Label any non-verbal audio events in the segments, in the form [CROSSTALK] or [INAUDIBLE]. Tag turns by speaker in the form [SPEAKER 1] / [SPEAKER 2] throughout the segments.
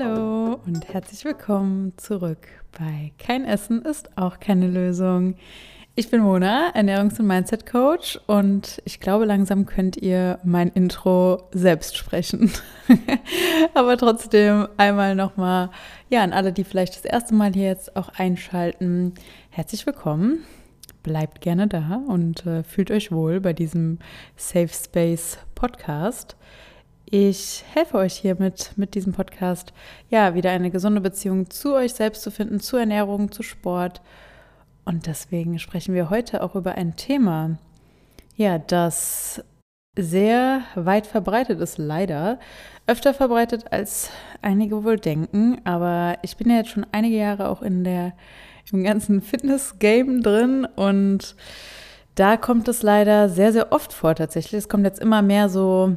[SPEAKER 1] Hallo und herzlich willkommen zurück bei Kein Essen ist auch keine Lösung. Ich bin Mona, Ernährungs- und Mindset-Coach und ich glaube, langsam könnt ihr mein Intro selbst sprechen. [LAUGHS] Aber trotzdem einmal nochmal, ja, an alle, die vielleicht das erste Mal hier jetzt auch einschalten, herzlich willkommen. Bleibt gerne da und äh, fühlt euch wohl bei diesem Safe Space Podcast. Ich helfe euch hiermit mit diesem Podcast, ja, wieder eine gesunde Beziehung zu euch selbst zu finden, zu Ernährung, zu Sport. Und deswegen sprechen wir heute auch über ein Thema, ja, das sehr weit verbreitet ist, leider. Öfter verbreitet als einige wohl denken. Aber ich bin ja jetzt schon einige Jahre auch in der, im ganzen Fitness-Game drin und da kommt es leider sehr, sehr oft vor tatsächlich. Es kommt jetzt immer mehr so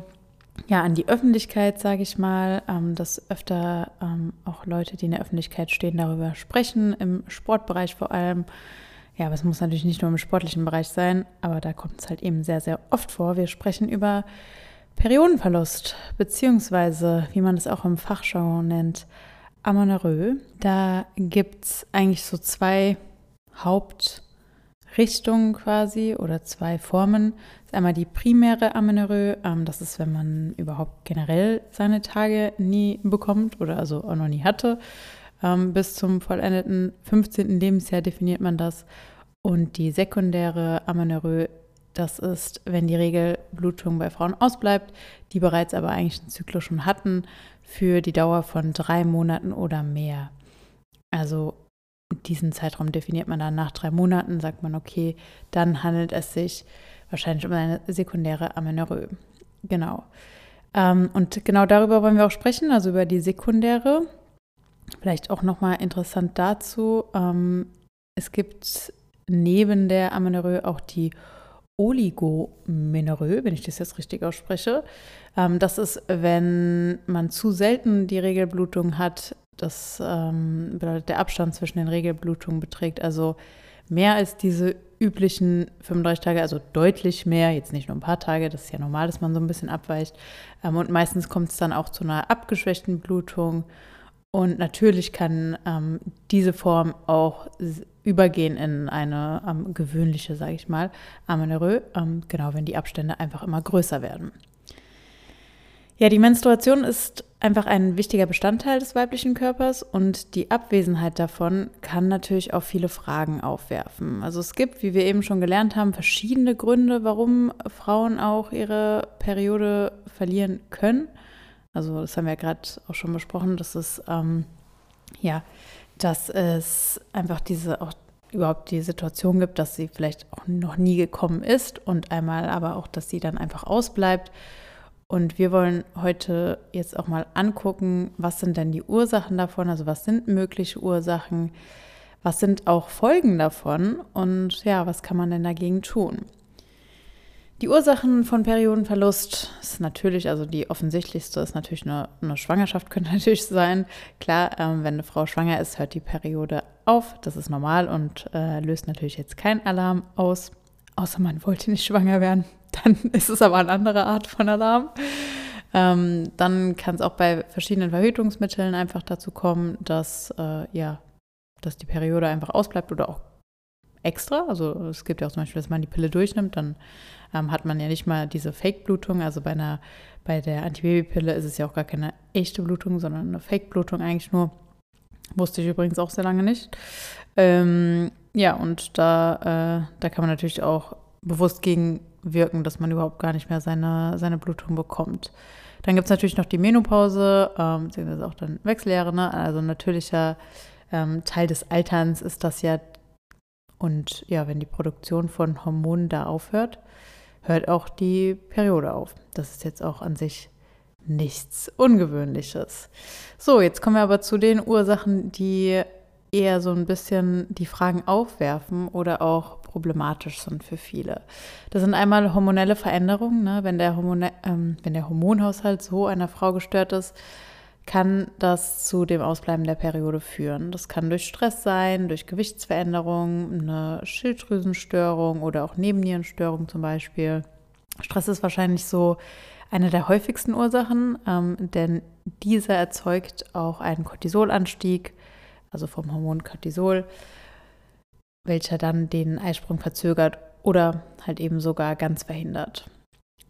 [SPEAKER 1] ja, an die Öffentlichkeit, sage ich mal, ähm, dass öfter ähm, auch Leute, die in der Öffentlichkeit stehen, darüber sprechen, im Sportbereich vor allem. Ja, aber es muss natürlich nicht nur im sportlichen Bereich sein, aber da kommt es halt eben sehr, sehr oft vor. Wir sprechen über Periodenverlust, beziehungsweise, wie man es auch im Fachjargon nennt, Amenorrhoe. Da gibt es eigentlich so zwei Haupt- Richtungen quasi oder zwei Formen. Das ist einmal die primäre Amenorrhoe, ähm, das ist, wenn man überhaupt generell seine Tage nie bekommt oder also auch noch nie hatte. Ähm, bis zum vollendeten 15. Lebensjahr definiert man das. Und die sekundäre Amenorrhoe, das ist, wenn die Regelblutung bei Frauen ausbleibt, die bereits aber eigentlich einen Zyklus schon hatten, für die Dauer von drei Monaten oder mehr. Also diesen Zeitraum definiert man dann nach drei Monaten, sagt man, okay, dann handelt es sich wahrscheinlich um eine sekundäre Amenorrhoe. Genau. Ähm, und genau darüber wollen wir auch sprechen, also über die sekundäre. Vielleicht auch nochmal interessant dazu, ähm, es gibt neben der Amenorrhoe auch die Oligomenorrhoe, wenn ich das jetzt richtig ausspreche. Ähm, das ist, wenn man zu selten die Regelblutung hat, das ähm, bedeutet, der Abstand zwischen den Regelblutungen beträgt also mehr als diese üblichen 35 Tage, also deutlich mehr, jetzt nicht nur ein paar Tage, das ist ja normal, dass man so ein bisschen abweicht. Ähm, und meistens kommt es dann auch zu einer abgeschwächten Blutung. Und natürlich kann ähm, diese Form auch übergehen in eine ähm, gewöhnliche, sage ich mal, Amenorrhoe, ähm, genau wenn die Abstände einfach immer größer werden. Ja, die Menstruation ist einfach ein wichtiger Bestandteil des weiblichen Körpers und die Abwesenheit davon kann natürlich auch viele Fragen aufwerfen. Also es gibt, wie wir eben schon gelernt haben, verschiedene Gründe, warum Frauen auch ihre Periode verlieren können. Also das haben wir ja gerade auch schon besprochen, dass es ähm, ja, dass es einfach diese auch überhaupt die Situation gibt, dass sie vielleicht auch noch nie gekommen ist und einmal aber auch, dass sie dann einfach ausbleibt und wir wollen heute jetzt auch mal angucken, was sind denn die Ursachen davon, also was sind mögliche Ursachen, was sind auch Folgen davon und ja, was kann man denn dagegen tun? Die Ursachen von Periodenverlust ist natürlich, also die offensichtlichste ist natürlich eine, eine Schwangerschaft, [LAUGHS] könnte natürlich sein. Klar, ähm, wenn eine Frau schwanger ist, hört die Periode auf. Das ist normal und äh, löst natürlich jetzt keinen Alarm aus. Außer man wollte nicht schwanger werden. Dann [LAUGHS] ist es aber eine andere Art von Alarm. Ähm, dann kann es auch bei verschiedenen Verhütungsmitteln einfach dazu kommen, dass, äh, ja, dass die Periode einfach ausbleibt oder auch extra. Also es gibt ja auch zum Beispiel, dass man die Pille durchnimmt, dann ähm, hat man ja nicht mal diese Fake-Blutung. Also bei einer, bei der Antibabypille ist es ja auch gar keine echte Blutung, sondern eine Fake-Blutung eigentlich nur. Wusste ich übrigens auch sehr lange nicht. Ähm, ja, und da, äh, da kann man natürlich auch bewusst gegenwirken, dass man überhaupt gar nicht mehr seine, seine Blutung bekommt. Dann gibt es natürlich noch die Menopause, ähm, beziehungsweise auch dann Wechseljahre, ne? also ein natürlicher ähm, Teil des Alterns ist das ja. Und ja, wenn die Produktion von Hormonen da aufhört, hört auch die Periode auf. Das ist jetzt auch an sich nichts Ungewöhnliches. So, jetzt kommen wir aber zu den Ursachen, die eher so ein bisschen die Fragen aufwerfen oder auch problematisch sind für viele. Das sind einmal hormonelle Veränderungen. Ne? Wenn, der Hormone, ähm, wenn der Hormonhaushalt so einer Frau gestört ist, kann das zu dem Ausbleiben der Periode führen. Das kann durch Stress sein, durch Gewichtsveränderungen, eine Schilddrüsenstörung oder auch Nebennierenstörung zum Beispiel. Stress ist wahrscheinlich so eine der häufigsten Ursachen, ähm, denn dieser erzeugt auch einen Cortisolanstieg, also vom Hormon Cortisol, welcher dann den Eisprung verzögert oder halt eben sogar ganz verhindert.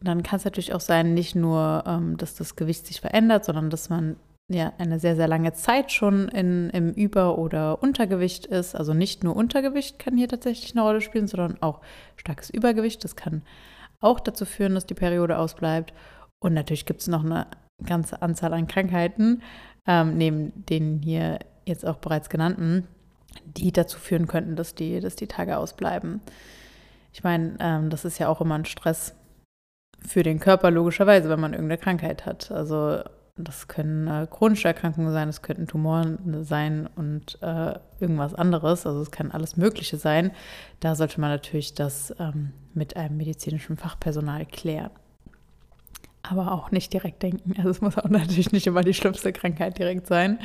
[SPEAKER 1] Dann kann es natürlich auch sein, nicht nur, ähm, dass das Gewicht sich verändert, sondern dass man ja eine sehr, sehr lange Zeit schon in, im Über- oder Untergewicht ist. Also nicht nur Untergewicht kann hier tatsächlich eine Rolle spielen, sondern auch starkes Übergewicht. Das kann auch dazu führen, dass die Periode ausbleibt. Und natürlich gibt es noch eine ganze Anzahl an Krankheiten, ähm, neben den hier jetzt auch bereits genannten, die dazu führen könnten, dass die, dass die Tage ausbleiben. Ich meine, ähm, das ist ja auch immer ein Stress für den Körper, logischerweise, wenn man irgendeine Krankheit hat. Also das können äh, chronische Erkrankungen sein, es könnten Tumoren sein und äh, irgendwas anderes. Also es kann alles Mögliche sein. Da sollte man natürlich das ähm, mit einem medizinischen Fachpersonal klären. Aber auch nicht direkt denken. Also es muss auch [LAUGHS] natürlich nicht immer die schlimmste Krankheit direkt sein.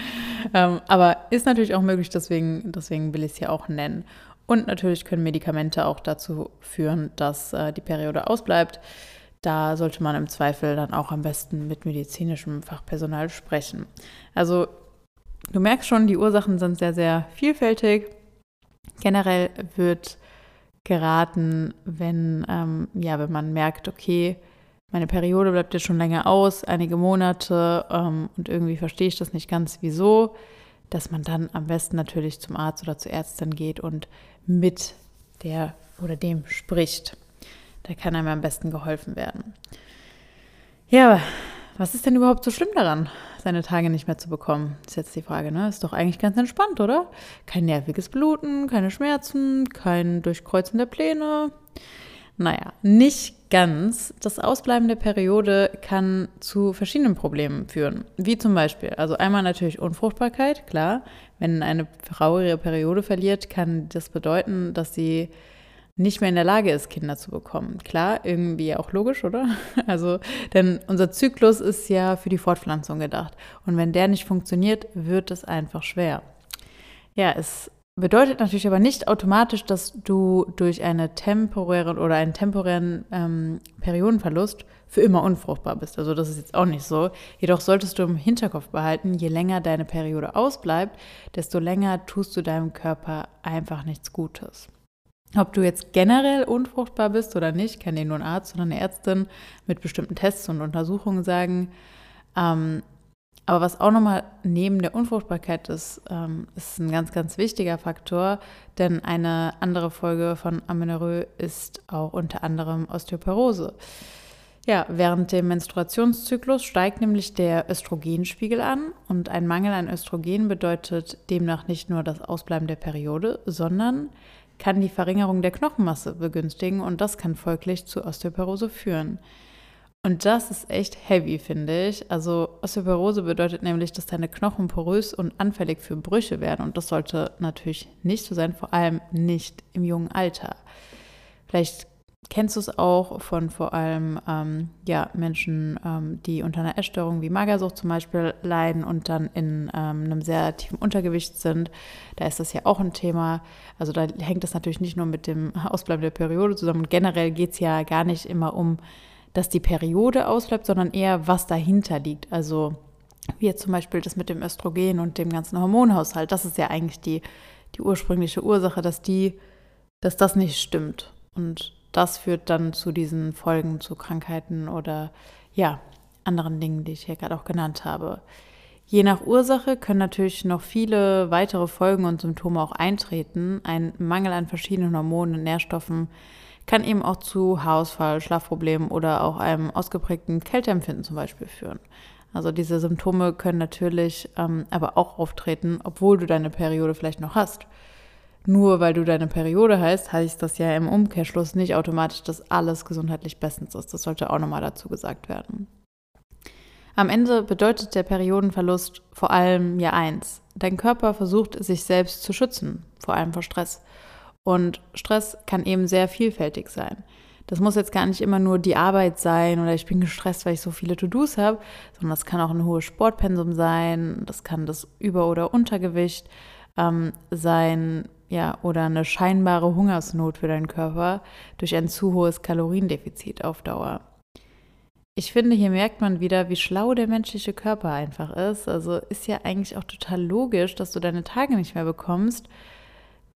[SPEAKER 1] Ähm, aber ist natürlich auch möglich, deswegen, deswegen will ich es hier auch nennen. Und natürlich können Medikamente auch dazu führen, dass äh, die Periode ausbleibt. Da sollte man im Zweifel dann auch am besten mit medizinischem Fachpersonal sprechen. Also du merkst schon, die Ursachen sind sehr, sehr vielfältig. Generell wird geraten, wenn, ähm, ja, wenn man merkt, okay, meine Periode bleibt jetzt schon länger aus, einige Monate ähm, und irgendwie verstehe ich das nicht ganz, wieso, dass man dann am besten natürlich zum Arzt oder zur Ärztin geht und mit der oder dem spricht. Da kann einem am besten geholfen werden. Ja, was ist denn überhaupt so schlimm daran, seine Tage nicht mehr zu bekommen? Ist jetzt die Frage, ne? Ist doch eigentlich ganz entspannt, oder? Kein nerviges Bluten, keine Schmerzen, kein Durchkreuzen der Pläne. Naja, nicht ganz. Das Ausbleiben der Periode kann zu verschiedenen Problemen führen. Wie zum Beispiel, also einmal natürlich Unfruchtbarkeit, klar. Wenn eine Frau ihre Periode verliert, kann das bedeuten, dass sie nicht mehr in der Lage ist, Kinder zu bekommen. Klar, irgendwie auch logisch, oder? [LAUGHS] Also, denn unser Zyklus ist ja für die Fortpflanzung gedacht. Und wenn der nicht funktioniert, wird es einfach schwer. Ja, es bedeutet natürlich aber nicht automatisch, dass du durch eine temporäre oder einen temporären ähm, Periodenverlust für immer unfruchtbar bist. Also das ist jetzt auch nicht so. Jedoch solltest du im Hinterkopf behalten, je länger deine Periode ausbleibt, desto länger tust du deinem Körper einfach nichts Gutes. Ob du jetzt generell unfruchtbar bist oder nicht, kann dir nur ein Arzt oder eine Ärztin mit bestimmten Tests und Untersuchungen sagen. Ähm, aber was auch nochmal neben der Unfruchtbarkeit ist, ähm, ist ein ganz, ganz wichtiger Faktor, denn eine andere Folge von Amenorrhoe ist auch unter anderem Osteoporose. Ja, während dem Menstruationszyklus steigt nämlich der Östrogenspiegel an und ein Mangel an Östrogen bedeutet demnach nicht nur das Ausbleiben der Periode, sondern kann die Verringerung der Knochenmasse begünstigen und das kann folglich zu Osteoporose führen. Und das ist echt heavy, finde ich. Also Osteoporose bedeutet nämlich, dass deine Knochen porös und anfällig für Brüche werden und das sollte natürlich nicht so sein, vor allem nicht im jungen Alter. Vielleicht kennst du es auch von vor allem ähm, ja, Menschen, ähm, die unter einer Essstörung wie Magersucht zum Beispiel leiden und dann in ähm, einem sehr tiefen Untergewicht sind. Da ist das ja auch ein Thema. Also da hängt das natürlich nicht nur mit dem Ausbleiben der Periode zusammen. Und generell geht es ja gar nicht immer um, dass die Periode ausbleibt, sondern eher, was dahinter liegt. Also wie jetzt zum Beispiel das mit dem Östrogen und dem ganzen Hormonhaushalt. Das ist ja eigentlich die, die ursprüngliche Ursache, dass die, dass das nicht stimmt. Und das führt dann zu diesen Folgen, zu Krankheiten oder ja, anderen Dingen, die ich hier gerade auch genannt habe. Je nach Ursache können natürlich noch viele weitere Folgen und Symptome auch eintreten. Ein Mangel an verschiedenen Hormonen und Nährstoffen kann eben auch zu Haarausfall, Schlafproblemen oder auch einem ausgeprägten Kälteempfinden zum Beispiel führen. Also diese Symptome können natürlich ähm, aber auch auftreten, obwohl du deine Periode vielleicht noch hast nur weil du deine Periode heißt, heißt das ja im Umkehrschluss nicht automatisch, dass alles gesundheitlich bestens ist. Das sollte auch nochmal dazu gesagt werden. Am Ende bedeutet der Periodenverlust vor allem ja eins. Dein Körper versucht, sich selbst zu schützen, vor allem vor Stress. Und Stress kann eben sehr vielfältig sein. Das muss jetzt gar nicht immer nur die Arbeit sein oder ich bin gestresst, weil ich so viele To-Dos habe, sondern das kann auch ein hohes Sportpensum sein, das kann das Über- oder Untergewicht ähm, sein, ja, oder eine scheinbare Hungersnot für deinen Körper durch ein zu hohes Kaloriendefizit auf Dauer. ich finde, hier merkt man wieder, wie schlau der menschliche Körper einfach ist. Also ist ja eigentlich auch total logisch, dass du deine Tage nicht mehr bekommst,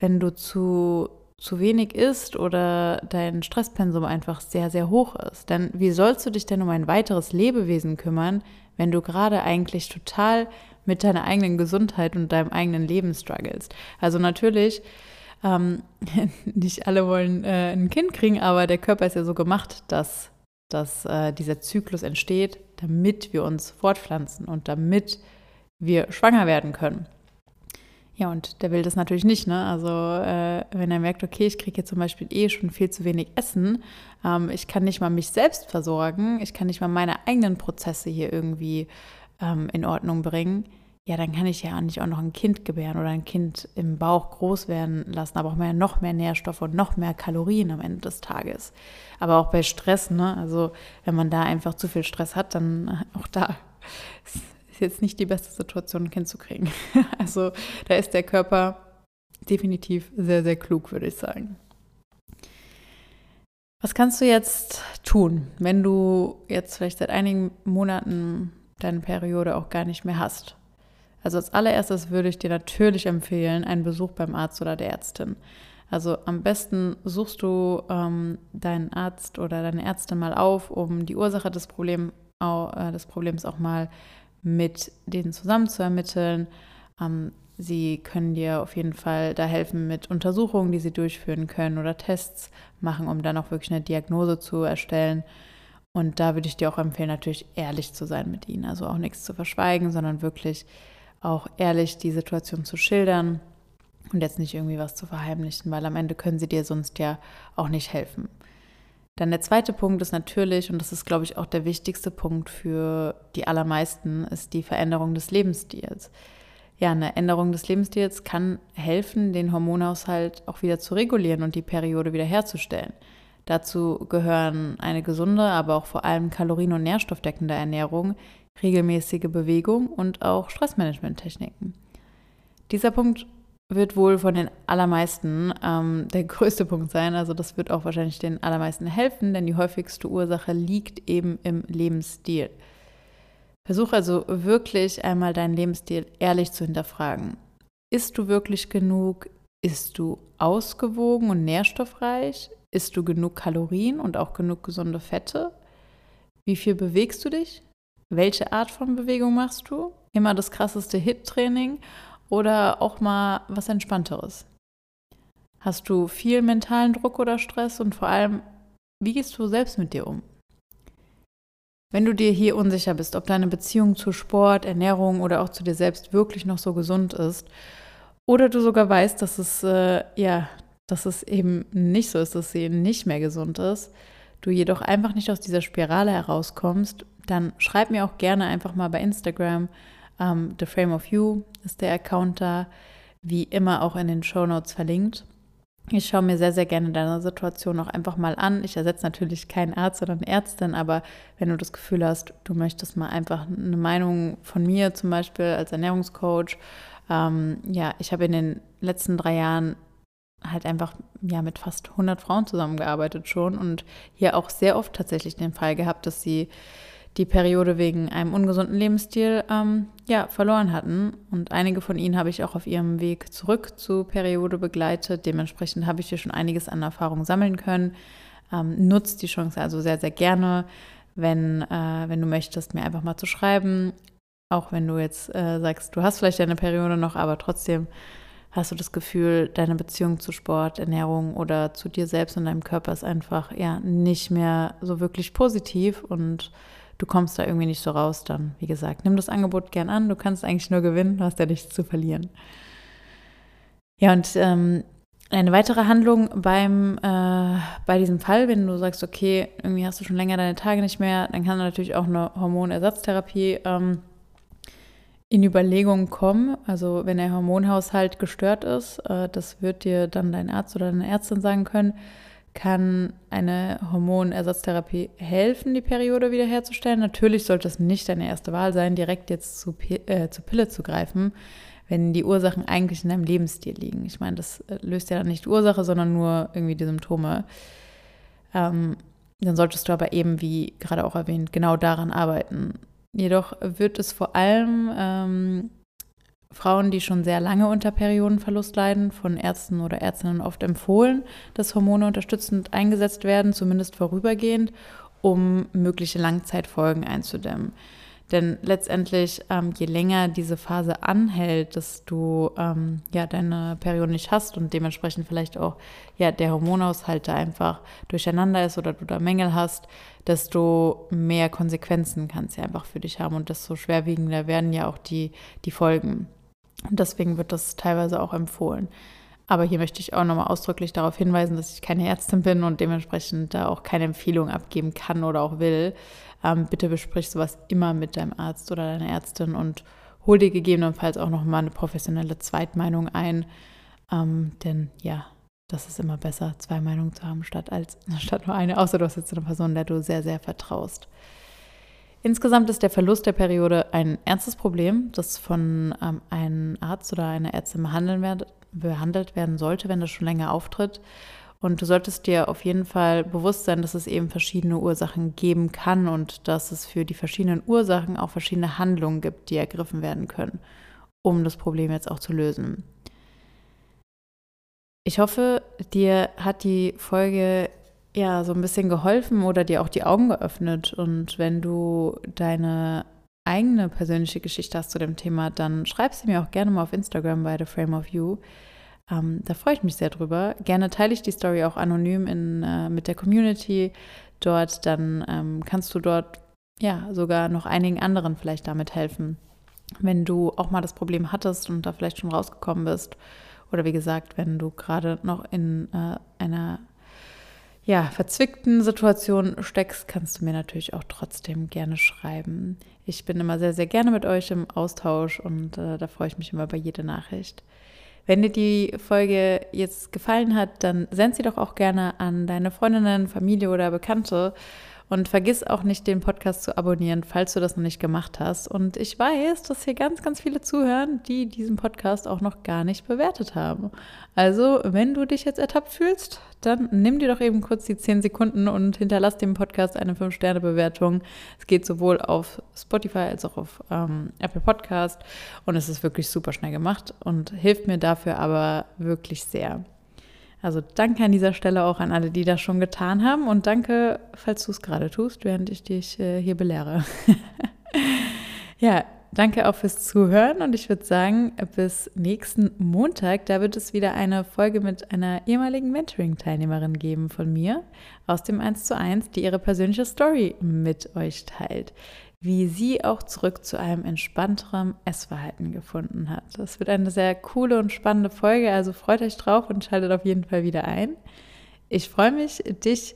[SPEAKER 1] wenn du zu, zu wenig isst oder dein Stresspensum einfach sehr, sehr hoch ist. Denn wie sollst du dich denn um ein weiteres Lebewesen kümmern, wenn du gerade eigentlich total mit deiner eigenen Gesundheit und deinem eigenen Leben strugglest? Also natürlich, ähm, [LAUGHS] nicht alle wollen äh, ein Kind kriegen, aber der Körper ist ja so gemacht, dass dass äh, dieser Zyklus entsteht, damit wir uns fortpflanzen und damit wir schwanger werden können. Ja, und der will das natürlich nicht. Ne? Also äh, wenn er merkt, okay, ich kriege jetzt zum Beispiel eh schon viel zu wenig Essen, ähm, ich kann nicht mal mich selbst versorgen, ich kann nicht mal meine eigenen Prozesse hier irgendwie ähm, in Ordnung bringen, ja, dann kann ich ja nicht auch noch ein Kind gebären oder ein Kind im Bauch groß werden lassen, aber auch mehr, noch mehr Nährstoffe und noch mehr Kalorien am Ende des Tages. Aber auch bei Stress, ne? Also wenn man da einfach zu viel Stress hat, dann auch da ist jetzt nicht die beste Situation, ein Kind zu kriegen. [LAUGHS] Also da ist der Körper definitiv sehr, sehr klug, würde ich sagen. Was kannst du jetzt tun, wenn du jetzt vielleicht seit einigen Monaten deine Periode auch gar nicht mehr hast? Also als allererstes würde ich dir natürlich empfehlen, einen Besuch beim Arzt oder der Ärztin. Also am besten suchst du ähm, deinen Arzt oder deine Ärztin mal auf, um die Ursache des, Problem, äh, des Problems auch mal mit denen zusammen zu ermitteln. Ähm, sie können dir auf jeden Fall da helfen mit Untersuchungen, die sie durchführen können oder Tests machen, um dann auch wirklich eine Diagnose zu erstellen. Und da würde ich dir auch empfehlen, natürlich ehrlich zu sein mit ihnen. Also auch nichts zu verschweigen, sondern wirklich auch ehrlich die Situation zu schildern und jetzt nicht irgendwie was zu verheimlichen, weil am Ende können sie dir sonst ja auch nicht helfen. Dann der zweite Punkt ist natürlich, und das ist, glaube ich, auch der wichtigste Punkt für die allermeisten, ist die Veränderung des Lebensstils. Ja, eine Änderung des Lebensstils kann helfen, den Hormonhaushalt auch wieder zu regulieren und die Periode wiederherzustellen. Dazu gehören eine gesunde, aber auch vor allem kalorien- und nährstoffdeckende Ernährung, regelmäßige Bewegung und auch Stressmanagement-Techniken. Dieser Punkt wird wohl von den allermeisten ähm, der größte Punkt sein. Also das wird auch wahrscheinlich den allermeisten helfen, denn die häufigste Ursache liegt eben im Lebensstil. Versuch also wirklich einmal deinen Lebensstil ehrlich zu hinterfragen. Isst du wirklich genug? Isst du ausgewogen und nährstoffreich? Isst du genug Kalorien und auch genug gesunde Fette? Wie viel bewegst du dich? welche Art von Bewegung machst du? Immer das krasseste Hit-Training oder auch mal was Entspannteres? Hast du viel mentalen Druck oder Stress und vor allem, wie gehst du selbst mit dir um? Wenn du dir hier unsicher bist, ob deine Beziehung zu Sport, Ernährung oder auch zu dir selbst wirklich noch so gesund ist, oder du sogar weißt, dass es äh, ja, dass es eben nicht so ist, dass sie nicht mehr gesund ist, du jedoch einfach nicht aus dieser Spirale herauskommst, dann schreib mir auch gerne einfach mal bei Instagram. Ähm, The Frame of You ist der Account da, wie immer auch in den Show Notes verlinkt. Ich schaue mir sehr, sehr gerne deine Situation auch einfach mal an. Ich ersetze natürlich keinen Arzt oder eine Ärztin, aber wenn du das Gefühl hast, du möchtest mal einfach eine Meinung von mir zum Beispiel als Ernährungscoach, ähm, ja, ich habe in den letzten drei Jahren halt einfach ja mit fast 100 Frauen zusammengearbeitet schon und hier auch sehr oft tatsächlich den Fall gehabt, dass sie die Periode wegen einem ungesunden Lebensstil ähm, ja, verloren hatten. Und einige von ihnen habe ich auch auf ihrem Weg zurück zur Periode begleitet. Dementsprechend habe ich hier schon einiges an Erfahrung sammeln können. Ähm, nutzt die Chance also sehr, sehr gerne, wenn, äh, wenn du möchtest, mir einfach mal zu schreiben. Auch wenn du jetzt äh, sagst, du hast vielleicht deine Periode noch, aber trotzdem hast du das Gefühl, deine Beziehung zu Sport, Ernährung oder zu dir selbst und deinem Körper ist einfach ja nicht mehr so wirklich positiv und du kommst da irgendwie nicht so raus, dann, wie gesagt, nimm das Angebot gern an. Du kannst eigentlich nur gewinnen, du hast ja nichts zu verlieren. Ja, und ähm, eine weitere Handlung beim, äh, bei diesem Fall, wenn du sagst, okay, irgendwie hast du schon länger deine Tage nicht mehr, dann kann natürlich auch eine Hormonersatztherapie ähm, in Überlegung kommen. Also wenn der Hormonhaushalt gestört ist, äh, das wird dir dann dein Arzt oder deine Ärztin sagen können, kann eine Hormonersatztherapie helfen, die Periode wiederherzustellen. Natürlich sollte es nicht deine erste Wahl sein, direkt jetzt zu, äh, zur Pille zu greifen, wenn die Ursachen eigentlich in deinem Lebensstil liegen. Ich meine, das äh, löst ja dann nicht die Ursache, sondern nur irgendwie die Symptome. Ähm, dann solltest du aber eben, wie gerade auch erwähnt, genau daran arbeiten. Jedoch wird es vor allem ähm, Frauen, die schon sehr lange unter Periodenverlust leiden, von Ärzten oder Ärztinnen oft empfohlen, dass Hormone unterstützend eingesetzt werden, zumindest vorübergehend, um mögliche Langzeitfolgen einzudämmen. Denn letztendlich, ähm, je länger diese Phase anhält, dass du ähm, ja deine Periode nicht hast und dementsprechend vielleicht auch ja der Hormonhaushalt da einfach durcheinander ist oder du da Mängel hast, desto mehr Konsequenzen kann es ja einfach für dich haben und desto schwerwiegender werden ja auch die, die Folgen. Und deswegen wird das teilweise auch empfohlen. Aber hier möchte ich auch nochmal ausdrücklich darauf hinweisen, dass ich keine Ärztin bin und dementsprechend da auch keine Empfehlung abgeben kann oder auch will. Ähm, bitte besprich sowas immer mit deinem Arzt oder deiner Ärztin und hol dir gegebenenfalls auch nochmal eine professionelle Zweitmeinung ein. Ähm, denn ja, das ist immer besser, zwei Meinungen zu haben, statt, als, [LAUGHS] statt nur eine, außer du hast jetzt eine Person, der du sehr, sehr vertraust. Insgesamt ist der Verlust der Periode ein ernstes Problem, das von ähm, einem Arzt oder einer Ärztin behandelt, behandelt werden sollte, wenn das schon länger auftritt. Und du solltest dir auf jeden Fall bewusst sein, dass es eben verschiedene Ursachen geben kann und dass es für die verschiedenen Ursachen auch verschiedene Handlungen gibt, die ergriffen werden können, um das Problem jetzt auch zu lösen. Ich hoffe, dir hat die Folge ja so ein bisschen geholfen oder dir auch die Augen geöffnet. Und wenn du deine eigene persönliche Geschichte hast zu dem Thema, dann schreib sie mir auch gerne mal auf Instagram bei The Frame of You. Ähm, da freue ich mich sehr drüber. Gerne teile ich die Story auch anonym in, äh, mit der Community dort. Dann ähm, kannst du dort ja sogar noch einigen anderen vielleicht damit helfen. Wenn du auch mal das Problem hattest und da vielleicht schon rausgekommen bist. Oder wie gesagt, wenn du gerade noch in äh, einer ja, verzwickten Situation steckst, kannst du mir natürlich auch trotzdem gerne schreiben. Ich bin immer sehr, sehr gerne mit euch im Austausch und äh, da freue ich mich immer bei jeder Nachricht. Wenn dir die Folge jetzt gefallen hat, dann send sie doch auch gerne an deine Freundinnen, Familie oder Bekannte und vergiss auch nicht, den Podcast zu abonnieren, falls du das noch nicht gemacht hast. Und ich weiß, dass hier ganz, ganz viele zuhören, die diesen Podcast auch noch gar nicht bewertet haben. Also, wenn du dich jetzt ertappt fühlst, dann nimm dir doch eben kurz die 10 Sekunden und hinterlass dem Podcast eine 5-Sterne-Bewertung. Es geht sowohl auf Spotify als auch auf ähm, Apple Podcast und es ist wirklich super schnell gemacht und hilft mir dafür aber wirklich sehr. Also danke an dieser Stelle auch an alle, die das schon getan haben. Und danke, falls du es gerade tust, während ich dich äh, hier belehre. [LAUGHS] ja, danke auch fürs Zuhören und ich würde sagen, bis nächsten Montag, da wird es wieder eine Folge mit einer ehemaligen Mentoring-Teilnehmerin geben von mir aus dem 1 zu 1, die ihre persönliche Story mit euch teilt wie sie auch zurück zu einem entspannteren Essverhalten gefunden hat. Das wird eine sehr coole und spannende Folge, also freut euch drauf und schaltet auf jeden Fall wieder ein. Ich freue mich, dich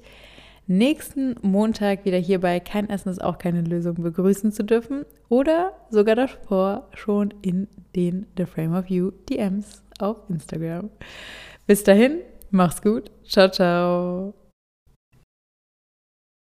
[SPEAKER 1] nächsten Montag wieder hier bei Kein Essen ist auch keine Lösung begrüßen zu dürfen oder sogar davor schon in den The Frame of You DMs auf Instagram. Bis dahin, mach's gut. Ciao, ciao.